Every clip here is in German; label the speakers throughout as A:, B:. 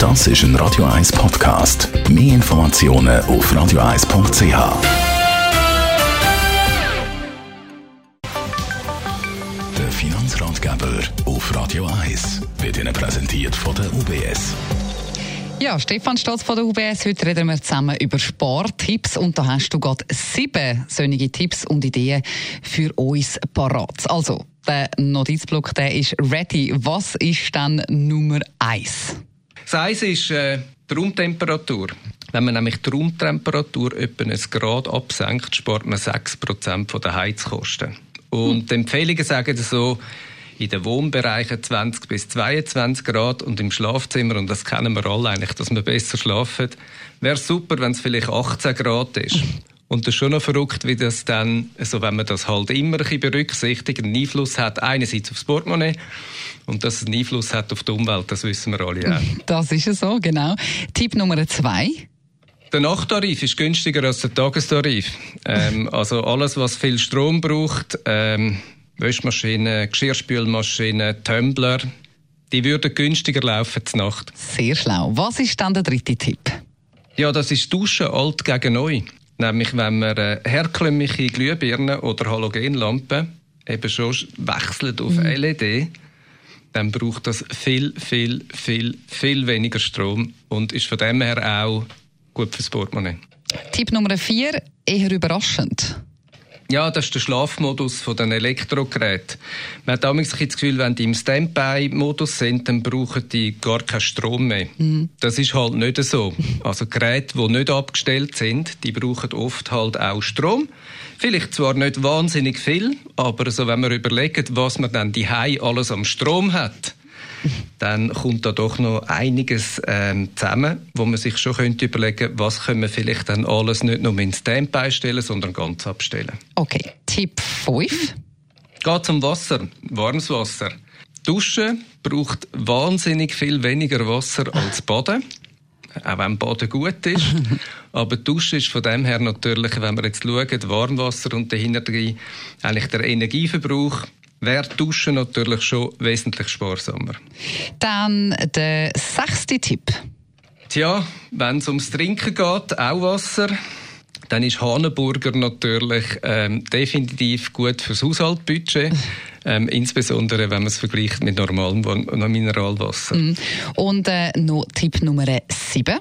A: Das ist ein Radio 1 Podcast. Mehr Informationen auf radio1.ch. Der Finanzratgeber auf Radio 1 wird Ihnen präsentiert von der UBS.
B: Ja, Stefan Stolz von der UBS. Heute reden wir zusammen über Spartipps und da hast du gerade sieben solche Tipps und Ideen für uns parat. Also, der Notizblock, der ist ready. Was ist dann Nummer eins?
C: Das eins ist äh, die Raumtemperatur. Wenn man nämlich die Raumtemperatur etwa ein Grad absenkt, spart man 6% der Heizkosten. Und die Empfehlungen sagen so, in den Wohnbereichen 20 bis 22 Grad und im Schlafzimmer, und das kennen wir alle eigentlich, dass wir besser schlafen, wäre super, wenn es vielleicht 18 Grad ist. Und das ist schon noch verrückt, wie das dann, also wenn man das halt immer ein bisschen berücksichtigt, einen Einfluss hat, einerseits aufs Portemonnaie und dass es einen Einfluss hat auf die Umwelt, das wissen wir alle auch.
B: Das ist so, genau. Tipp Nummer zwei.
C: Der Nachttarif ist günstiger als der Tagestarif. Ähm, also alles, was viel Strom braucht, ähm, Wäschmaschinen, Geschirrspülmaschinen, Tumbler, die würden günstiger laufen zur Nacht.
B: Sehr schlau. Was ist dann der dritte Tipp?
C: Ja, das ist Duschen alt gegen neu. Nämlich, wenn man äh, herkömmliche Glühbirnen oder Halogenlampen eben schon wechselt auf mhm. LED, dann braucht das viel, viel, viel, viel weniger Strom und ist von dem her auch gut fürs Portemonnaie.
B: Tipp Nummer vier, eher überraschend.
C: Ja, das ist der Schlafmodus von den Elektrogeräten. Man hat damals das Gefühl, wenn die im Standby-Modus sind, dann brauchen die gar keinen Strom mehr. Mhm. Das ist halt nicht so. Also Geräte, die nicht abgestellt sind, die brauchen oft halt auch Strom. Vielleicht zwar nicht wahnsinnig viel, aber so, wenn man überlegt, was man dann die alles am Strom hat, dann kommt da doch noch einiges ähm, zusammen, wo man sich schon könnte überlegen, was können wir vielleicht dann alles nicht nur in Standby stellen, sondern ganz abstellen.
B: Okay, Tipp 5.
C: Geht zum Wasser, warmes Wasser. Duschen braucht wahnsinnig viel weniger Wasser als Baden. Auch wenn Baden gut ist. Aber Duschen ist von dem her natürlich, wenn wir jetzt schauen, Warmwasser und dahinter eigentlich der Energieverbrauch wäre Duschen natürlich schon wesentlich sparsamer.
B: Dann der sechste Tipp.
C: Tja, wenn es ums Trinken geht, auch Wasser, dann ist Haneburger natürlich ähm, definitiv gut fürs Haushaltsbudget. Ähm, insbesondere wenn man es vergleicht mit normalem Mineralwasser. Mm.
B: Und äh, noch Tipp Nummer 7?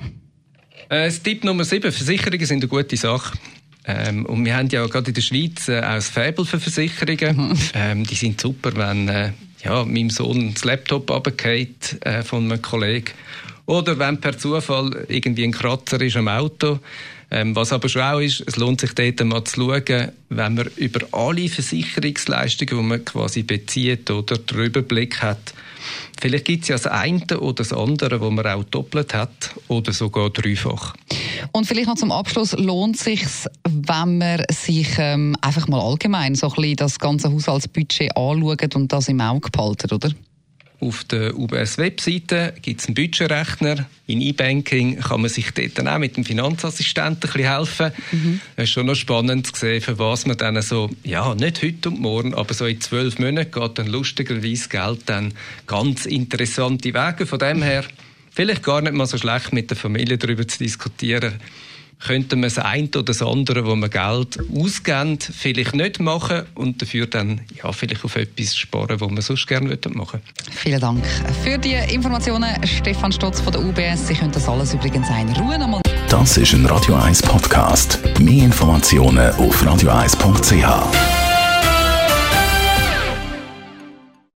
C: Äh, Tipp Nummer 7, Versicherungen sind eine gute Sache. Ähm, und wir haben ja gerade in der Schweiz äh, auch ein Faible für Versicherungen. Mhm. Ähm, die sind super, wenn äh, ja, meinem Sohn das Laptop runterfällt äh, von einem Kollegen. Oder wenn per Zufall irgendwie ein Kratzer ist am Auto. Ähm, was aber schon auch ist, es lohnt sich dort mal zu schauen, wenn man über alle Versicherungsleistungen, die man quasi bezieht oder den Überblick hat, Vielleicht gibt es ja das eine oder das andere, wo man auch doppelt hat oder sogar dreifach.
B: Und vielleicht noch zum Abschluss, lohnt es sich, wenn man sich ähm, einfach mal allgemein so ein bisschen das ganze Haushaltsbudget anschaut und das im Auge behalten, oder?
C: Auf der UBS-Webseite gibt es einen Budgetrechner. In E-Banking kann man sich dort dann auch mit dem Finanzassistenten ein bisschen helfen. Mhm. Es ist schon noch spannend zu sehen, für was man dann so, ja, nicht heute und morgen, aber so in zwölf Monaten geht dann lustigerweise Geld dann ganz interessante Wege. Von dem her, vielleicht gar nicht mal so schlecht mit der Familie darüber zu diskutieren könnte man das eine oder das andere, wo man Geld ausgibt, vielleicht nicht machen und dafür dann ja, vielleicht auf etwas sparen, was man sonst gerne machen
B: Vielen Dank für die Informationen, Stefan Stotz von der UBS. Sie können das alles übrigens in Ruhe nochmal.
A: Das ist ein Radio 1 Podcast. Mehr Informationen auf radio1.ch.